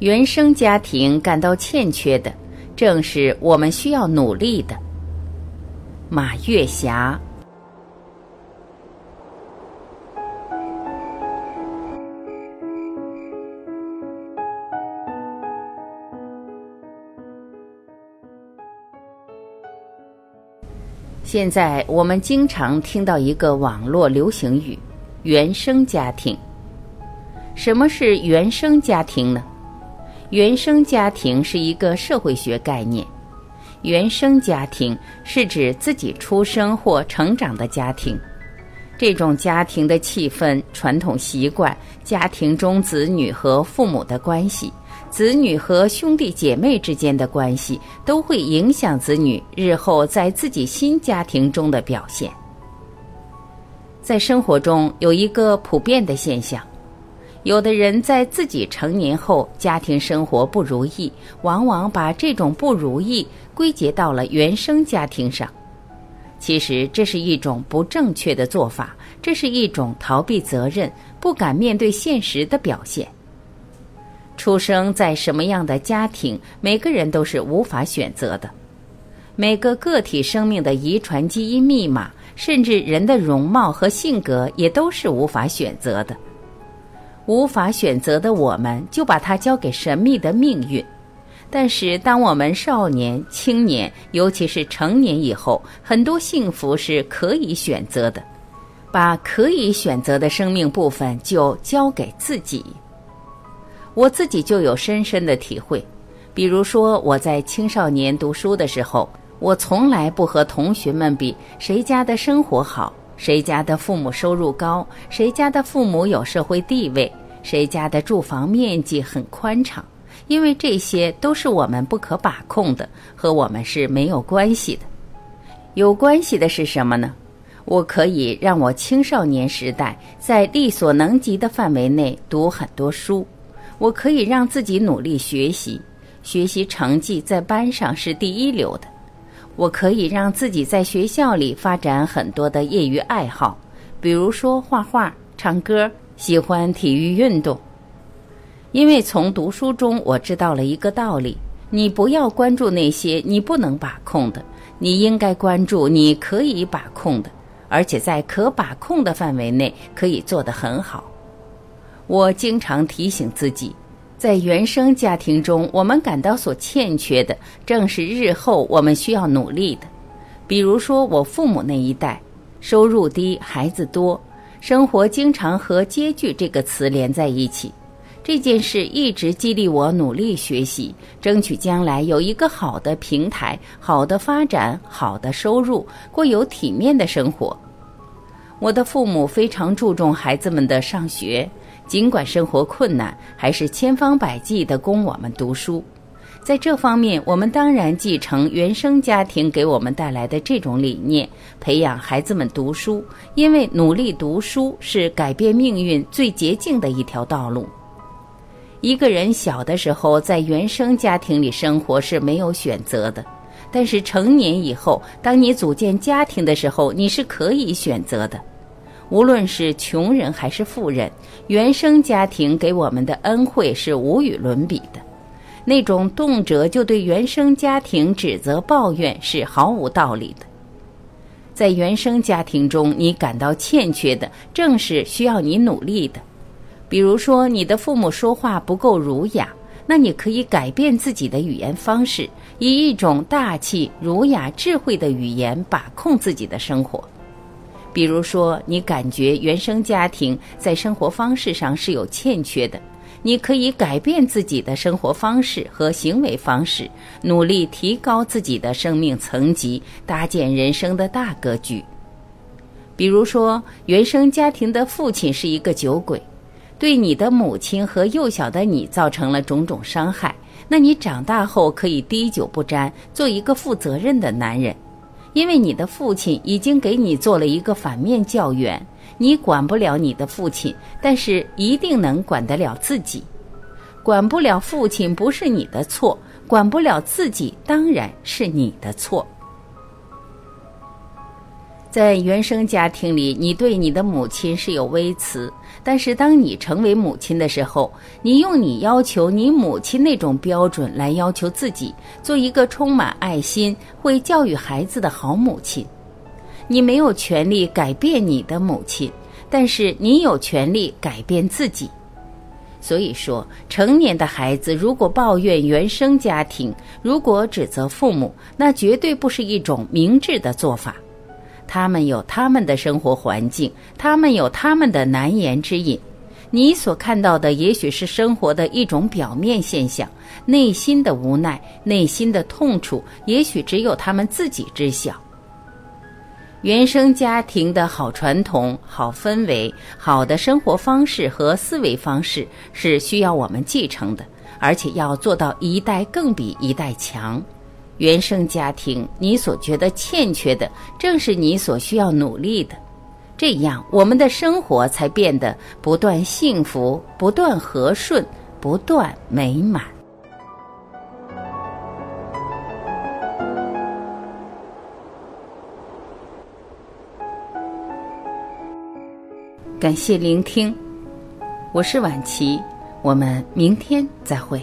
原生家庭感到欠缺的，正是我们需要努力的。马月霞。现在我们经常听到一个网络流行语：“原生家庭。”什么是原生家庭呢？原生家庭是一个社会学概念。原生家庭是指自己出生或成长的家庭，这种家庭的气氛、传统习惯、家庭中子女和父母的关系。子女和兄弟姐妹之间的关系都会影响子女日后在自己新家庭中的表现。在生活中有一个普遍的现象，有的人在自己成年后家庭生活不如意，往往把这种不如意归结到了原生家庭上。其实这是一种不正确的做法，这是一种逃避责任、不敢面对现实的表现。出生在什么样的家庭，每个人都是无法选择的。每个个体生命的遗传基因密码，甚至人的容貌和性格，也都是无法选择的。无法选择的我们，就把它交给神秘的命运。但是，当我们少年、青年，尤其是成年以后，很多幸福是可以选择的。把可以选择的生命部分，就交给自己。我自己就有深深的体会，比如说我在青少年读书的时候，我从来不和同学们比谁家的生活好，谁家的父母收入高，谁家的父母有社会地位，谁家的住房面积很宽敞，因为这些都是我们不可把控的，和我们是没有关系的。有关系的是什么呢？我可以让我青少年时代在力所能及的范围内读很多书。我可以让自己努力学习，学习成绩在班上是第一流的。我可以让自己在学校里发展很多的业余爱好，比如说画画、唱歌，喜欢体育运动。因为从读书中我知道了一个道理：你不要关注那些你不能把控的，你应该关注你可以把控的，而且在可把控的范围内可以做得很好。我经常提醒自己，在原生家庭中，我们感到所欠缺的，正是日后我们需要努力的。比如说，我父母那一代，收入低，孩子多，生活经常和“拮据”这个词连在一起。这件事一直激励我努力学习，争取将来有一个好的平台、好的发展、好的收入，过有体面的生活。我的父母非常注重孩子们的上学。尽管生活困难，还是千方百计地供我们读书。在这方面，我们当然继承原生家庭给我们带来的这种理念，培养孩子们读书。因为努力读书是改变命运最捷径的一条道路。一个人小的时候在原生家庭里生活是没有选择的，但是成年以后，当你组建家庭的时候，你是可以选择的。无论是穷人还是富人，原生家庭给我们的恩惠是无与伦比的。那种动辄就对原生家庭指责抱怨是毫无道理的。在原生家庭中，你感到欠缺的正是需要你努力的。比如说，你的父母说话不够儒雅，那你可以改变自己的语言方式，以一种大气、儒雅、智慧的语言把控自己的生活。比如说，你感觉原生家庭在生活方式上是有欠缺的，你可以改变自己的生活方式和行为方式，努力提高自己的生命层级，搭建人生的大格局。比如说，原生家庭的父亲是一个酒鬼，对你的母亲和幼小的你造成了种种伤害，那你长大后可以滴酒不沾，做一个负责任的男人。因为你的父亲已经给你做了一个反面教员，你管不了你的父亲，但是一定能管得了自己。管不了父亲不是你的错，管不了自己当然是你的错。在原生家庭里，你对你的母亲是有微词，但是当你成为母亲的时候，你用你要求你母亲那种标准来要求自己，做一个充满爱心、会教育孩子的好母亲。你没有权利改变你的母亲，但是你有权利改变自己。所以说，成年的孩子如果抱怨原生家庭，如果指责父母，那绝对不是一种明智的做法。他们有他们的生活环境，他们有他们的难言之隐。你所看到的也许是生活的一种表面现象，内心的无奈、内心的痛楚，也许只有他们自己知晓。原生家庭的好传统、好氛围、好的生活方式和思维方式是需要我们继承的，而且要做到一代更比一代强。原生家庭，你所觉得欠缺的，正是你所需要努力的。这样，我们的生活才变得不断幸福、不断和顺、不断美满。感谢聆听，我是婉琪，我们明天再会。